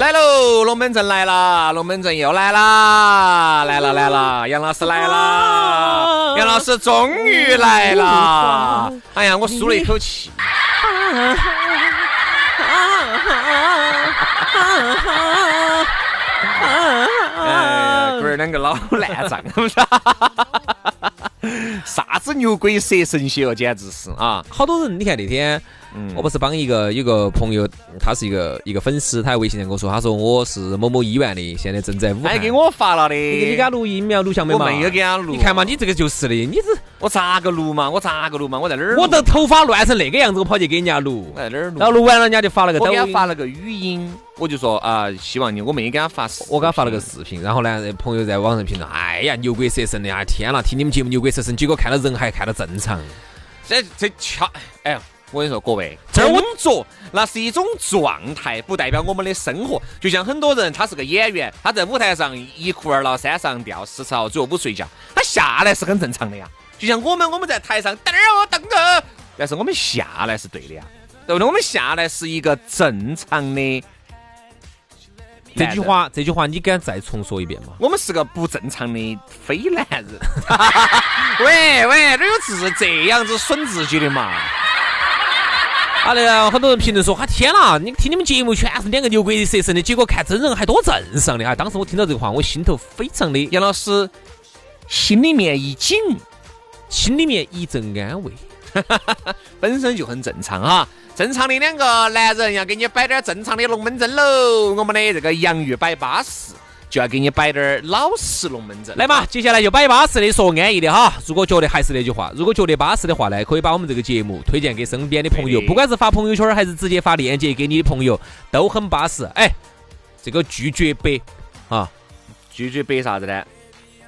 来喽，龙门阵来了，龙门阵又来啦，来了来了，杨老师来了，杨老师终于来了。哎呀，我舒了一口气。哎，龟儿两个老烂账，啥子牛鬼蛇神些哦，简直是啊！好多人，你看那天。我不是帮一个有个朋友，他是一个一个粉丝，他在微信上跟我说，他说我是某某医院的，现在正在武汉。还给我发了的。你给他录音没有？录像没嘛？我没有给他录。你看嘛，你这个就是的，你这我咋个录嘛？我咋个录嘛？我在哪儿？我的头发乱成那个样子，我跑去给人家录。在哪儿录？然后录完了，人家就发了个。我给他发了个语音，我就说啊，希望你，我没给他发。我给他发了个视频，然后呢，朋友在网上评论，哎呀，牛鬼蛇神的啊！天呐，听你们节目牛鬼蛇神，结果看到人还看到正常。这这巧，哎呀。我跟你说，各位，工作那是一种状态，不代表我们的生活。就像很多人，他是个演员，他在舞台上一哭二闹三上吊，四次最后不睡觉，他下来是很正常的呀。就像我们，我们在台上噔儿噔儿，但是我们下来是对的呀，对不对？我们下来是一个正常的。这句话，这句话你敢再重说一遍吗？我们是个不正常的非男人。喂 喂，哪有是这样子损自己的嘛？啊，那个很多人评论说：“哈天呐，你听你们节目全是两个牛鬼蛇神的，结果看真人还多正常的啊！”当时我听到这个话，我心头非常的杨老师心里面一紧，心里面一阵安慰，本身就很正常哈。正常的两个男人要给你摆点正常的龙门阵喽，我们的这个洋芋摆巴适。就要给你摆点儿老实龙门阵，来嘛！接下来就摆巴适的，说安逸的哈。如果觉得还是那句话，如果觉得巴适的话呢，可以把我们这个节目推荐给身边的朋友，不管是发朋友圈还是直接发链接给你的朋友，都很巴适。哎，这个拒绝白啊，拒绝白啥子呢？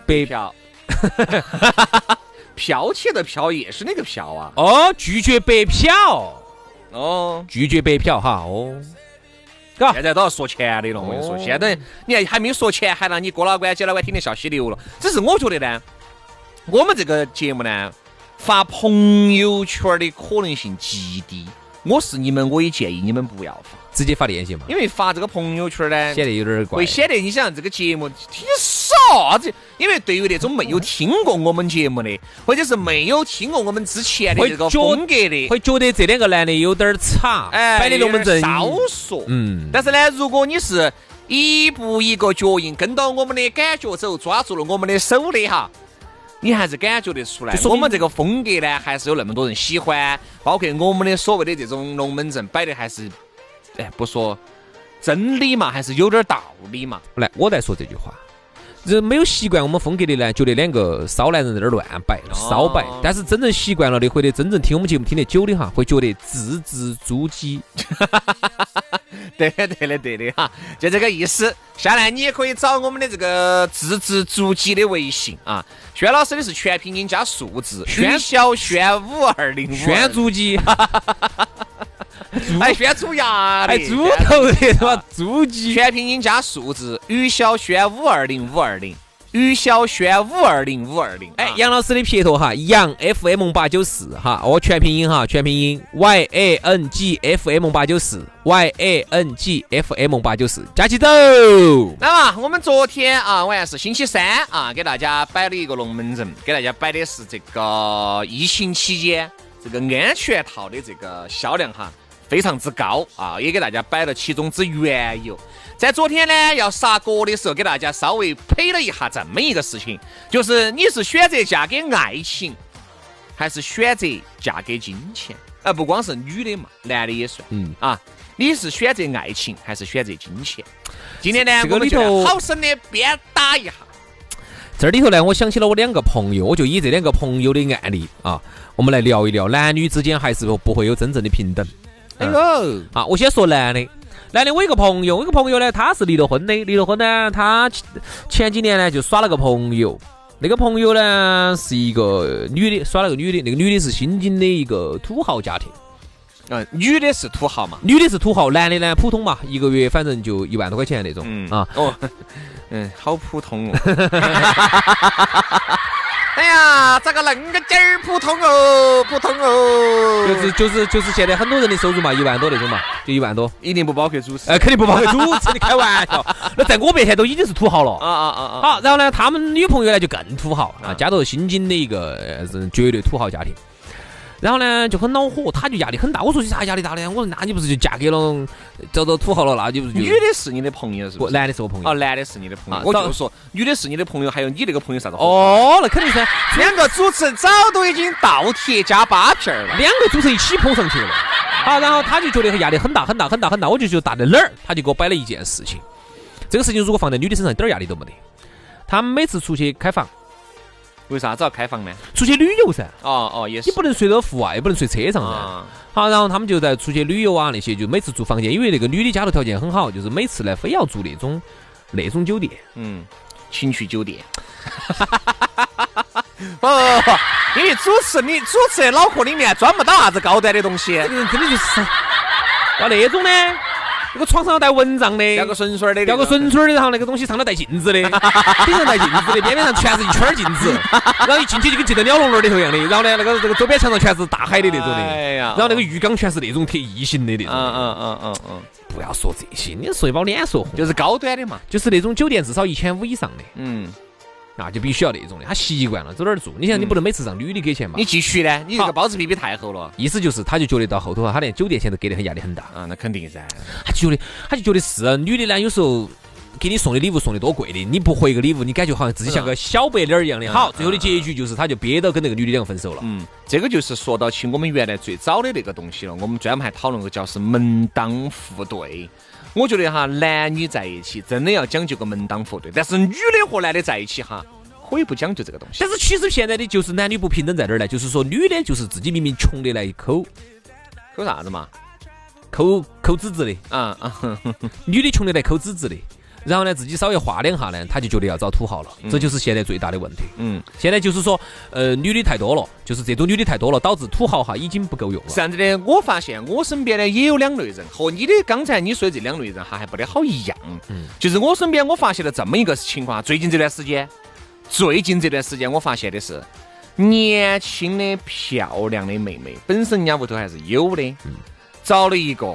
白嫖，剽窃的剽也是那个剽啊。哦，拒绝白嫖，哦，拒绝白嫖哈，哦。现在都要说钱的了，我跟你说，现在你看还没说钱，还让你哥老倌、姐老倌天天笑嘻流了。只是我觉得呢，我们这个节目呢，发朋友圈的可能性极低。我是你们，我也建议你们不要发，直接发链接嘛。因为发这个朋友圈呢，显得有点怪，会显得你想这个节目听啥子？因为对于那种没有听过我们节目的，或者是没有听过我们之前的这个风格的，会觉得这两个男的有点差，哎，摆的龙门阵少说。嗯，但是呢，如果你是一步一个脚印跟到我们的感觉走，抓住了我们的手的哈。你还是感觉得出来，我们这个风格呢，还是有那么多人喜欢，包括我们的所谓的这种龙门阵摆的，还是，哎，不说真理嘛，还是有点道理嘛。来，我再说这句话。人没有习惯我们风格的呢，觉得两个骚男人在那儿乱摆、骚摆。但是真正习惯了的，或者真正听我们节目听得久的哈，会觉得字字珠玑。对的，对的，对的哈，就这个意思。下来你也可以找我们的这个字字珠玑的微信啊。轩老师的是全拼音加数字，轩小轩五二零五，轩珠玑。还轩出牙的，还猪头的是吧？猪鸡，全拼音加数字，于小轩五二零五二零，于小轩五二零五二零。哎，杨老师的撇头哈，杨 FM 八九四哈，哦全拼音哈，全拼音 Y A N G F M 八九四，Y A N G F M 八九四，加起走。那么我们昨天啊，晚上是星期三啊，给大家摆了一个龙门阵，给大家摆的是这个疫情期间这个安全套的这个销量哈。非常之高啊，也给大家摆了其中之缘由。在昨天呢要杀锅的时候，给大家稍微配了一下这么一个事情，就是你是选择嫁给爱情，还是选择嫁给金钱？啊不光是女的嘛，男的也算。嗯啊，你是选择爱情还是选择金钱？今天呢，这个我们就来里头好生的鞭打一下。这里头呢，我想起了我两个朋友，我就以这两个朋友的案例啊，我们来聊一聊男女之间还是不会有真正的平等。哎呦，啊，我先说男的，男的我一个朋友，我一个朋友呢，他是离了婚的，离了婚呢，他前前几年呢就耍了个朋友，那个朋友呢是一个女的，耍了个女的，那个女的是新津的一个土豪家庭，嗯，女的是土豪嘛？女的是土豪，男的呢普通嘛，一个月反正就一万多块钱那种，嗯。啊，哦，嗯，好普通哦。哎呀，咋个恁个点儿普通哦，普通哦。就是就是就是现在很多人的收入嘛，一万多那种嘛，就一万多，一定不包括主持。哎，肯定不包括主持，你开玩笑，那在我面前都已经是土豪了。啊啊啊啊！好，然后呢，他们女朋友呢就更土豪啊，家头新津的一个呃是绝对土豪家庭。然后呢就很恼火，他就压力很大。我说你啥压力大呢？我说那你不是就嫁给了找到土豪了？那你不是女的是你的朋友是不？男的是我朋友哦，。男的是你的朋啊友。我早就说女的是你的朋友，还有你那个朋友啥子？，哦，那肯定噻，两个主持人早都已经倒贴加八片儿了。两个主持人一起捧上去了。好，然后他就觉得压力很大很大很大很大，我就觉得大在哪儿？他就给我摆了一件事情。这个事情如果放在女的身上，一点儿压力都没得。他们每次出去开房，为啥子要开房呢？出去旅游噻，哦哦，也是。你不能睡到户外，也不能睡车上噻。啊，好，然后他们就在出去旅游啊那些，就每次住房间，因为那个女的家头条件很好，就是每次呢非要住那种那种酒店。嗯，情趣酒店。不不不，因为主持你主持人脑壳里面装不到啥子高端的东西，这个人真的就是要那种呢，那个床上要带蚊帐的，吊个绳绳儿的，吊个。绳绳儿的，然后那个东西上头带镜子的，顶上带镜子的，边边上全是一圈儿镜子，然后一进去就跟进了鸟笼笼里头一样的，然后呢，那个这个周边墙上全是大海的那种的，哎呀。然后那个浴缸全是那种特异形的那嗯种。嗯嗯嗯嗯嗯，不要说这些，你说一把脸说红，就是高端的嘛。就是那种酒店至少一千五以上的。嗯，啊，就必须要那种的，他习惯了走哪儿住。你想，你不能每次让女的给钱嘛？你继续呢？你这个包子皮皮太厚了意思就是，他就觉得到后头啊，他连酒店钱都给得很压力很大，啊，那肯定噻。他就觉得，他就觉得是啊女的呢，有时候给你送的礼物送的多贵的，你不回个礼物，你感觉好像自己像个小白脸儿一样的。好，最后的结局就是，他就憋到跟那个女的两个分手了。嗯，这个就是说到起我们原来最早的那个东西了。我们专门还讨论过，叫是门当户对。我觉得哈，男女在一起真的要讲究个门当户对，但是女的和男的在一起哈，可以不讲究这个东西。但是其实现在的就是男女不平等在哪儿呢？就是说女的就是自己明明穷的来抠抠啥子嘛？抠抠资质的，啊啊，女的穷的来抠资质的。然后呢，自己稍微画两下呢，他就觉得要找土豪了，这就是现在最大的问题。嗯，现在就是说，呃，女的太多了，就是这种女的太多了，导致土豪哈已经不够用了。是这样子的。我发现我身边呢也有两类人，和你的刚才你说的这两类人哈还不得好一样。嗯，就是我身边我发现了这么一个情况，最近这段时间，最近这段时间我发现的是，年轻的漂亮的妹妹，本身人家屋头还是有的，找了一个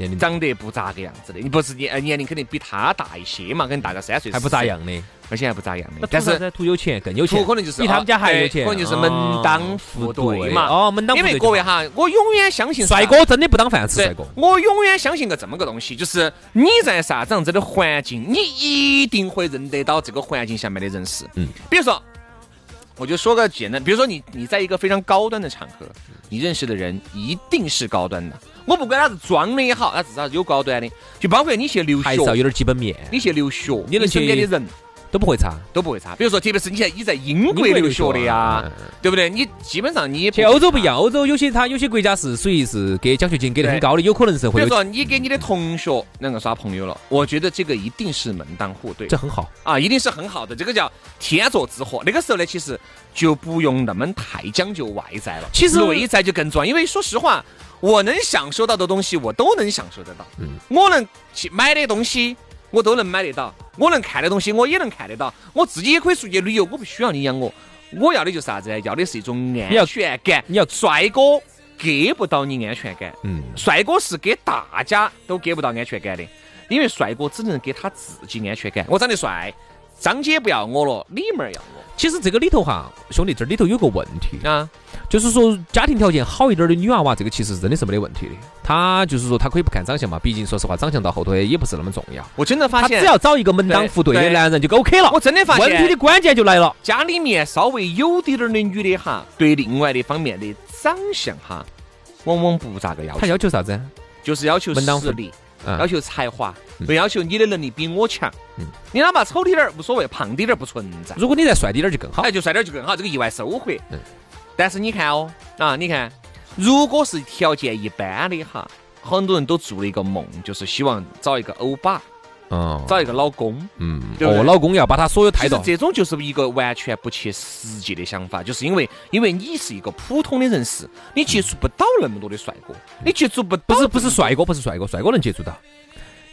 年龄长得不咋个样子的，你不是年呃年龄肯定比他大一些嘛，可能大个三岁，还不咋，样的，而且还不咋样的，但是。是图有钱更有钱，可能就是比他们家还有钱，可能就是门当户对嘛。哦，门当户对因。为各位，哈，我永远相信帅哥真的不当饭吃，帅哥。我永远相信个这么个东西，就是你在啥子样子的环境，你一定会认得到这个环境下面的人士。嗯，比如说，我就说个简单，比如说你你在一个非常高端的场合，你认识的人一定是高端的。我不管他是装的也好，他至少是有高端的，就包括你去留学，还是要有点基本面，你去留学，你能去身边的人都不会差。都不会差。比如说，特别是你在你在英国留学的呀，嗯对不对？你基本上你去欧洲不一样，欧洲有些他有些国家是属于是给奖学金给的很高的，有可能是会，比如说，你给你的同学两个耍朋友了，我觉得这个一定是门当户对这很好。啊，一定是很好的，这个叫天作之合。那个时候呢，其实就不用那么太讲究外在了，其实内在就更重要。因为说实话，我能享受到的东西，我都能享受得到。嗯我能去买的东西，我都能买得到；我能看的东西，我也能看得到。我自己也可以出去旅游，我不需要你养我。我要的就是啥子呢？要的是一种安要全感。你要帅哥给不到你安全感，嗯，帅哥是给大家都给不到安全感的，因为帅哥只能给他自己安全感。我长得帅，张姐不要我了，李妹儿要我其实这个里头哈，兄弟，这里头有个问题，啊！就是说家庭条件好一点的女娃娃，这个其实真的是没得问题的。她就是说，她可以不看长相嘛，毕竟说实话，长相到后头也不是那么重要。我真的发现，她只要找一个门当户对的男人就 OK 了。我真的发现问题的关键就来了，家里面稍微有滴点儿的女的哈，对另外的方面的长相哈，往往不咋个要求她，要求啥子？就是要求门当户实力，嗯要求才华，不要求你的能力比我强。嗯你哪怕丑滴点儿无所谓，胖滴点儿不存在。如果你再帅滴点儿就更好。哎，就帅点儿就更好，这个意外收获。嗯但是你看哦，啊，你看，如果是条件一般的哈，很多人都做了一个梦，就是希望找一个欧巴，嗯，找一个老公。嗯，对对？哦，老公要把他所有态度，这种就是一个完全不切实际的想法，就是因为因为你是一个普通的人士，你接触不到那么多的帅哥，你接触不到不是不是帅哥，不是帅哥，帅哥能接触到，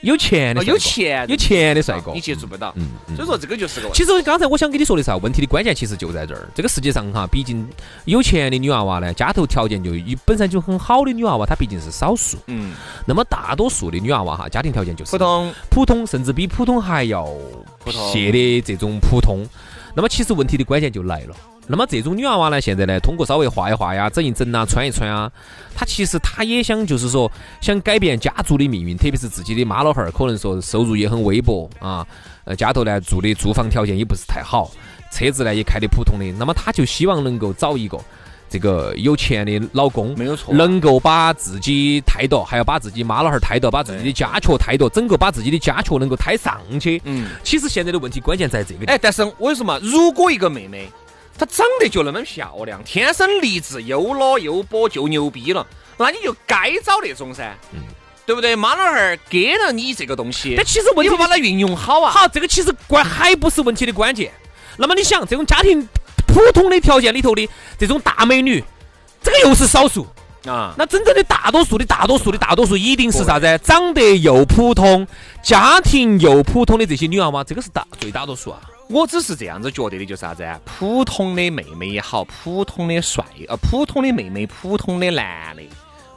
有钱的有钱有钱的帅哥你，接触不到。嗯嗯所以说这个就是个问题。其实刚才我想跟你说的啥，问题的关键其实就在这儿。这个世界上哈，毕竟有钱的女娃娃呢，家头条件就一本身就很好的女娃娃，她毕竟是少数。嗯，那么大多数的女娃娃哈，家庭条件就是普通普通，甚至比普通还要普通撇的这种普通。那么其实问题的关键就来了。那么这种女娃娃呢，现在呢，通过稍微画一画呀、整一整啊、穿一穿啊，她其实她也想，就是说想改变家族的命运，特别是自己的妈老汉儿，可能说收入也很微薄啊，呃，家头呢住的住房条件也不是太好，车子呢也开的普通的，那么她就希望能够找一个这个有钱的老公，没有错啊能够把自己抬到，还要把自己妈老汉儿抬到，把自己的家雀抬到，整个把自己的家雀能够抬上去。嗯，其实现在的问题关键在这个。哎，但是我跟你说嘛，如果一个妹妹她长得就那么漂亮，天生丽质，又老又波，就牛逼了，那你就该找那种噻，对不对？妈老汉儿给了你这个东西，但其实问题不把它运用好啊？好，这个其实关还不是问题的关键。那么你想，这种家庭普通的条件里头的这种大美女，这个又是少数。啊，那真正的大多数的大多数的大多数，一定是啥子？长得又普通，家庭又普通的这些女娃娃，这个是大最大多数啊。我只是这样子觉得的，就是啥子啊？普通的妹妹也好，普通的帅呃，普通的妹妹，普通的男的，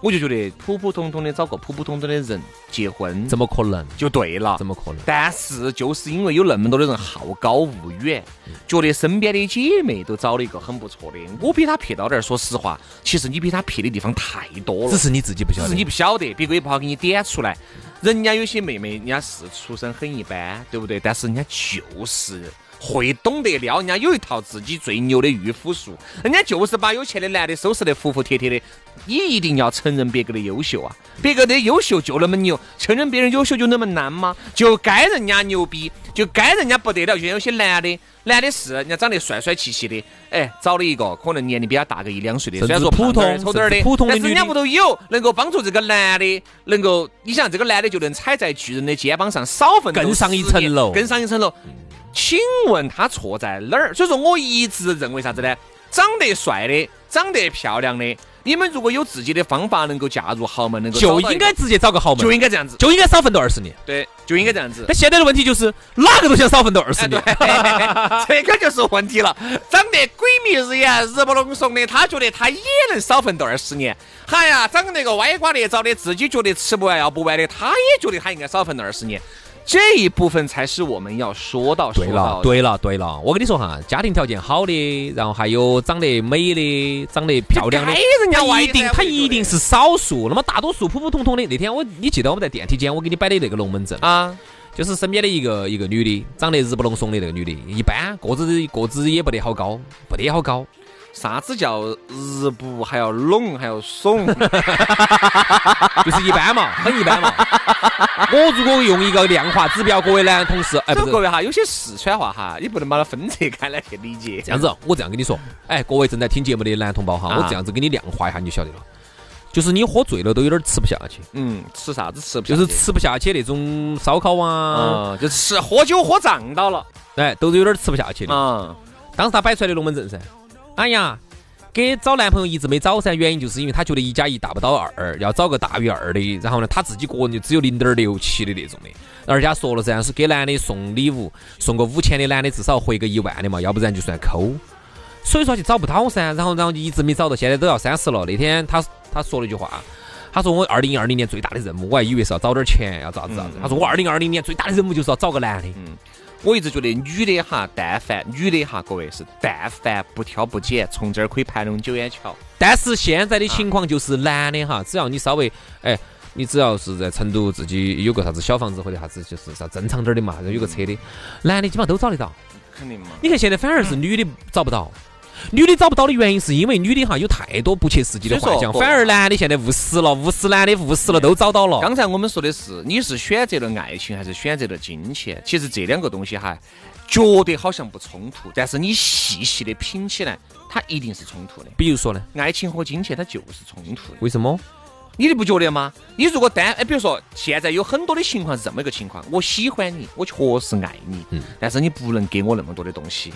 我就觉得普普通通的找个普普通通的人结婚，怎么可能？就对了怎。么可能？但是就是因为有那么多的人好高骛远，觉得身边的姐妹都找了一个很不错的，我比她撇到点儿。说实话，其实你比她撇的地方太多了，只是你自己不晓得。只是你不晓得，别个也不好给你点出来。人家有些妹妹，人家是出身很一般，对不对？但是人家就是会懂得撩，人家有一套自己最牛的御夫术，人家就是把有钱的男的收拾得服服帖帖的。你一定要承认别个的优秀啊！别个的优秀就那么牛，承认别人优秀就那么难吗？就该人家牛逼，就该人家不得了。就像有些男的，男的是人家长得帅帅气气的，哎，找了一个可能年龄比他大个一两岁的，虽然说普通丑点儿的，普通的但是人家屋头有能够帮助这个男的，能够你想这个男的就能踩在巨人的肩膀上，少奋斗更上一层楼更上一层楼。请问他错在哪儿？所以说我一直认为啥子呢？长得帅的，长得漂亮的，你们如果有自己的方法能够嫁入豪门，能够就应该直接找个豪门就，应该这样子，就应该少奋斗二十年。对，就应该这样子。那现在的问题就是，哪个都想少奋斗二十年。，这个就是问题了。长得鬼迷日眼、日不隆怂的，他觉得他也能少奋斗二十年。哎呀，长得个歪瓜裂枣的，自己觉得吃不完要不完的，他也觉得他应该少奋斗二十年。这一部分才是我们要说到说对到对，了对了，对了，我跟你说哈，家庭条件好的，然后还有长得美的、长得漂亮的该，人家他一定他一定是少数。那么大多数普普通通的，那天我你记得我们在电梯间，我给你摆的那个龙门阵，啊，就是身边的一个一个女的，长得日不隆怂的那个女的，一般个子个子也不得好高，不得好高。啥子叫日不还要拢还要怂？就是一般嘛，很一般嘛。我如果用一个量化指标，各位男同事，哎，不是各位哈，有些四川话哈，你不能把它分拆开来去理解。这样子，我这样跟你说，哎，各位正在听节目的男同胞哈，啊我这样子给你量化一下，你就晓得了。就是你喝醉了都有点吃不下去，嗯，吃啥子吃不下去？就是吃不下去那种烧烤啊，嗯，就吃喝酒喝胀到了。哎，都是有点吃不下去的。嗯，当时他摆出来的龙门阵噻，哎呀，给找男朋友一直没找噻，原因就是因为他觉得一加一大不到二，要找个大于二的，然后呢，他自己个人就只有零点六七的那种的。而且他说了噻，是给男的送礼物，送个五千的男的至少回个一万的嘛，要不然就算抠。所以说就找不到噻，然后然后就一直没找到，现在都要三十了。那天他他说了一句话，他说我二零二零年最大的任务，我还以为是要找点钱，要咋子咋子。他说我二零二零年最大的任务就是要找个男的。我一直觉得女的哈，但凡女的哈，各位是但凡不挑不拣，从这儿可以盘龙九眼桥。但是现在的情况就是男的哈，只要你稍微哎，你只要是在成都自己有个啥子小房子或者啥子，就是啥正常点儿的嘛，有个车的，男的基本上都找得到。肯定嘛。你看现在反而是女的找不到。女的找不到的原因是因为女的哈有太多不切实际的幻想，反而男的现在务实了，务实男的务实了都找到了。刚才我们说的是你是选择了爱情还是选择了金钱？其实这两个东西哈，觉得好像不冲突，但是你细细的品起来，它一定是冲突的。比如说呢，爱情和金钱它就是冲突的。为什么？你不觉得吗？你如果单哎，比如说现在有很多的情况是这么一个情况，我喜欢你，我确实爱你，嗯，但是你不能给我那么多的东西。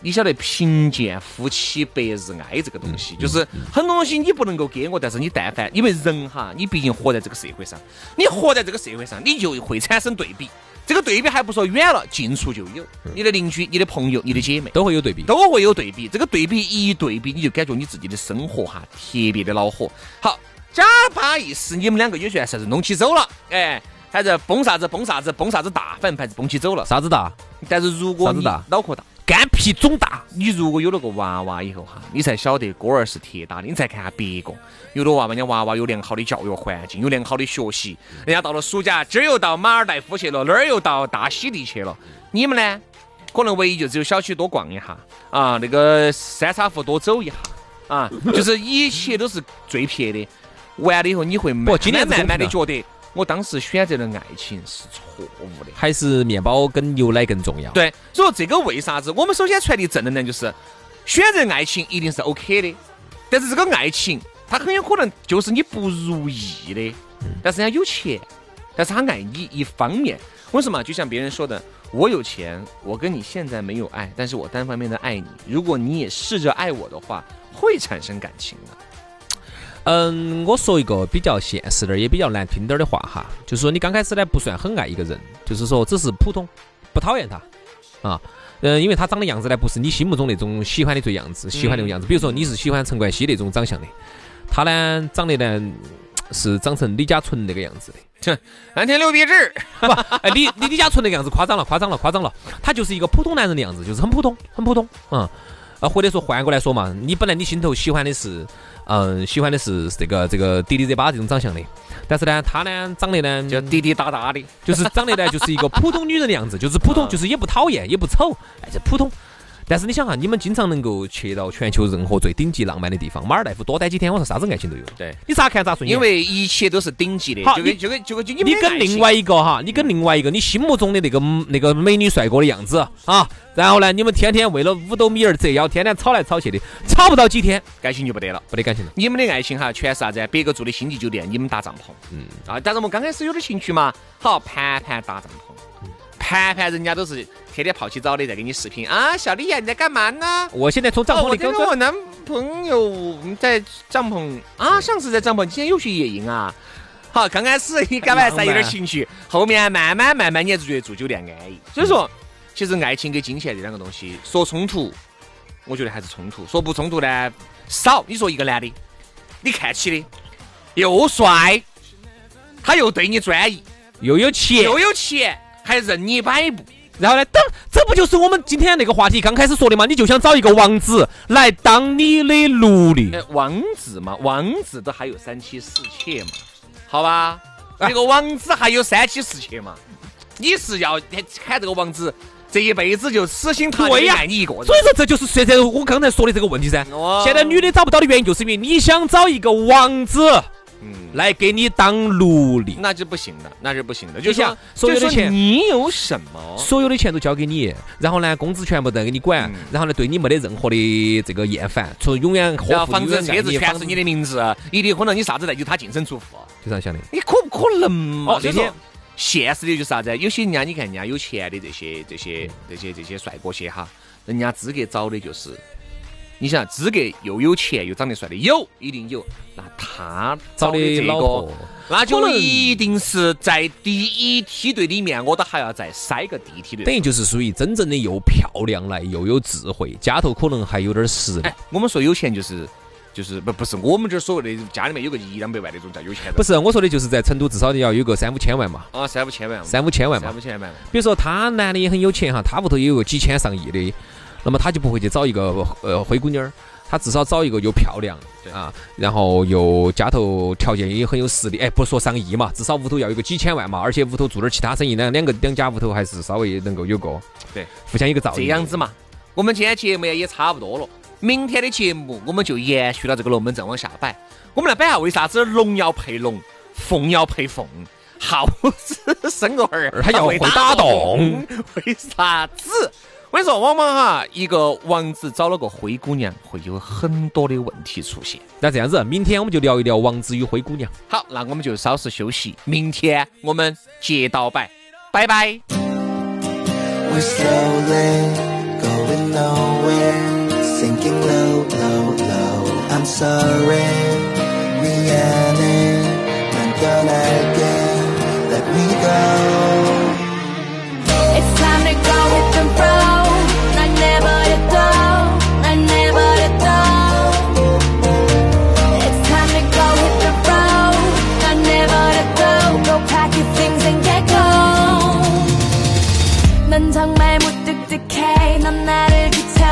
你晓得贫贱夫妻百日哀这个东西，就是很多东西你不能够给我，但是你但凡因为人哈，你毕竟活在这个社会上，你活在这个社会上，你就会产生对比。这个对比还不说远了，近处就有，你的邻居、你的朋友、你的姐妹都会有对比，都会有对比。这个对比一对比，你就感觉你自己的生活哈特别的恼火。好，假巴意思，你们两个有些啥子弄起走了，哎，还是崩啥子崩啥子崩啥子大，反正还是蹦起走了，啥子大？但是如果你脑壳大。肝脾肿大，你如果有了个娃娃以后哈，你才晓得锅儿是铁打的。你再看下别个，有了娃娃，人家娃娃有良好的教育环境，有良好的学习，人家到了暑假，这儿又到马尔代夫去了，那儿又到大溪地去了。你们呢？可能唯一就只有小区多逛一下啊，那个三岔湖多走一下啊，就是一切都是最撇的。完了以后，你会慢慢慢慢的觉得。我当时选择了爱情是错误的，还是面包跟牛奶更重要？对，所以说这个为啥子？我们首先传递正能量，就是选择爱情一定是 OK 的，但是这个爱情它很有可能就是你不如意的。但是人家有钱，但是他爱你一方面。为什么？就像别人说的，我有钱，我跟你现在没有爱，但是我单方面的爱你。如果你也试着爱我的话，会产生感情的。嗯，我说一个比较现实点儿，也比较难听点儿的话哈，就是说你刚开始呢不算很爱一个人，就是说只是普通，不讨厌他啊，嗯，因为他长的样子呢不是你心目中那种喜欢的最样子，喜欢那种样子。比如说你是喜欢陈冠希那种长相的，他呢长得呢是长成李嘉纯那个样子的，蓝天六必治，不，哎，李李李嘉纯那个样子夸张了，夸张了，夸张了，他就是一个普通男人的样子，就是很普通，很普通，嗯，啊，或者说换过来说嘛，你本来你心头喜欢的是。嗯，喜欢的是这个这个迪丽热巴这种长相的，但是呢，她呢长得呢就滴滴答答的，就是长得呢就是一个普通女人的样子，就是普通，就是也不讨厌，也不丑，哎，就普通。但是你想哈，你们经常能够去到全球任何最顶级浪漫的地方，马尔代夫多待几天，我说啥子爱情都有。对，你咋看咋顺眼。因为一切都是顶级的。好，就跟就跟就跟就你跟另外一个哈，你跟另外一个你心目中的那个那个美女帅哥的样子啊，然后呢，你们天天为了五斗米而折腰，天天吵来吵去的，吵不到几天，感情就不得了，不得感情了。你们的爱情哈，全是啥子？别个住的星级酒店，你们搭帐篷。嗯啊，但是我们刚开始有点兴趣嘛，好，盘盘搭帐篷，盘盘人家都是。天天泡起澡的在给你视频啊，小丽呀，你在干嘛呢？我现在从帐篷里跟我男朋友在帐篷啊，上次在帐篷，今天又去野营啊。好，刚开始你刚才才有点情绪，后面慢慢慢慢你就觉得住酒店安逸。所以说，其实爱情跟金钱这两个东西说冲突，我觉得还是冲突；说不冲突呢，少。你说一个男的，你看起的又帅，他又对你专一，又有钱，又有钱，还任你摆布。然后呢？等，这不就是我们今天那个话题刚开始说的吗？你就想找一个王子来当你的奴隶？王子嘛，王子都还有三妻四妾嘛，好吧？这个王子还有三妻四妾嘛？你是要喊这个王子这一辈子就死心塌地爱你一个人？所以说这就是现在我刚才说的这个问题噻。现在女的找不到的原因，就是因为你想找一个王子。嗯，来给你当奴隶，那就不行的，那是不行的。就像所有的钱，你有什么？所有的钱都交给你，然后呢，工资全部都给你管，然后呢，对你没得任何的这个厌烦，从永远呵护房子、车子全是你的名字，一离婚了，你啥子债就他净身出户，就这样想的。你可不可能嘛？这些现实的就是啥子？有些人家你看人家有钱的这些、这些、这些、这些帅哥些哈，人家资格找的就是。你想资格又有钱又长得帅的有一定有，那他找的这个，那就一定是在第一梯队里面，我都还要再筛个第一梯队。等于就是属于真正的又漂亮来又有智慧，家头可能还有点实力。我们说有钱就是就是不不是我们这所谓的家里面有个一两百万那种叫有钱。不是我说的就是在成都至少要有个三五千万嘛。啊，三五千万。三五千万嘛。三五千万。比如说他男的也很有钱哈，他屋头也有个几千上亿的。那么他就不会去找一个呃灰姑娘儿他至少找一个又漂亮啊，然后又家头条件也很有实力，哎，不说上亿嘛，至少屋头要有个几千万嘛，而且屋头做点其他生意呢，两个两家屋头还是稍微能够有个对互相有个照应。这样子嘛，我们今天节目也差不多了，明天的节目我们就延续到这个龙门阵往下摆。我们来摆下为啥子龙要配龙，凤要配凤，耗子生个儿他要会打洞，为啥子？我跟你说，往往哈，一个王子找了个灰姑娘，会有很多的问题出现。那这样子，明天我们就聊一聊王子与灰姑娘。好，那我们就稍事休息，明天我们接到摆，拜拜。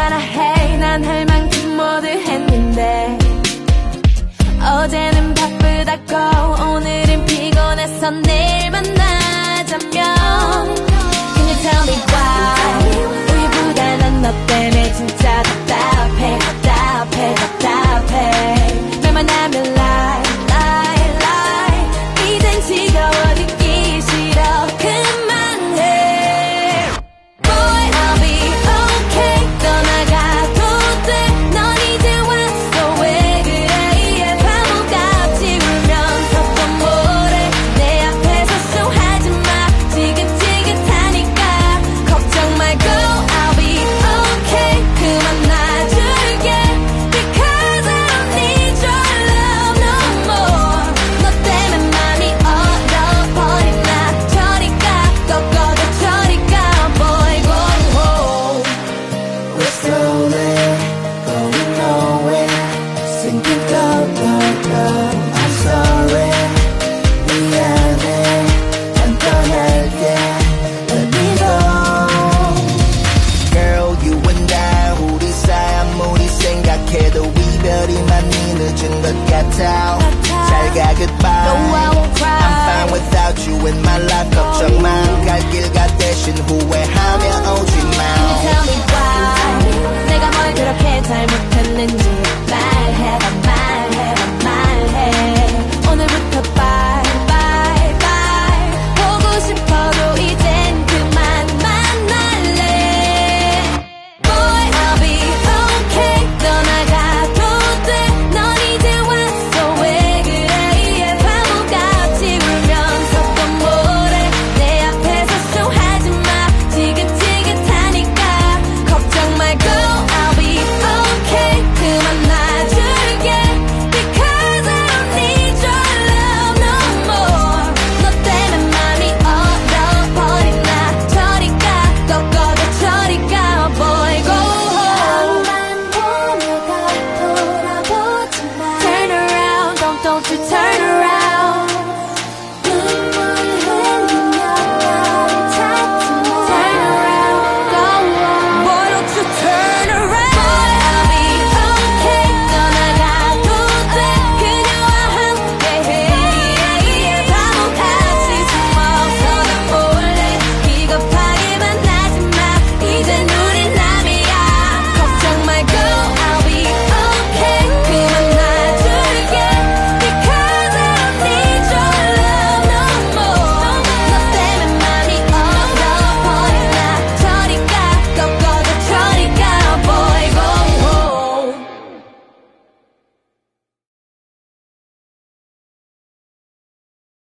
나를 귀찮아해. 난 할 만큼 모두 했는데. 어제는 바쁘다고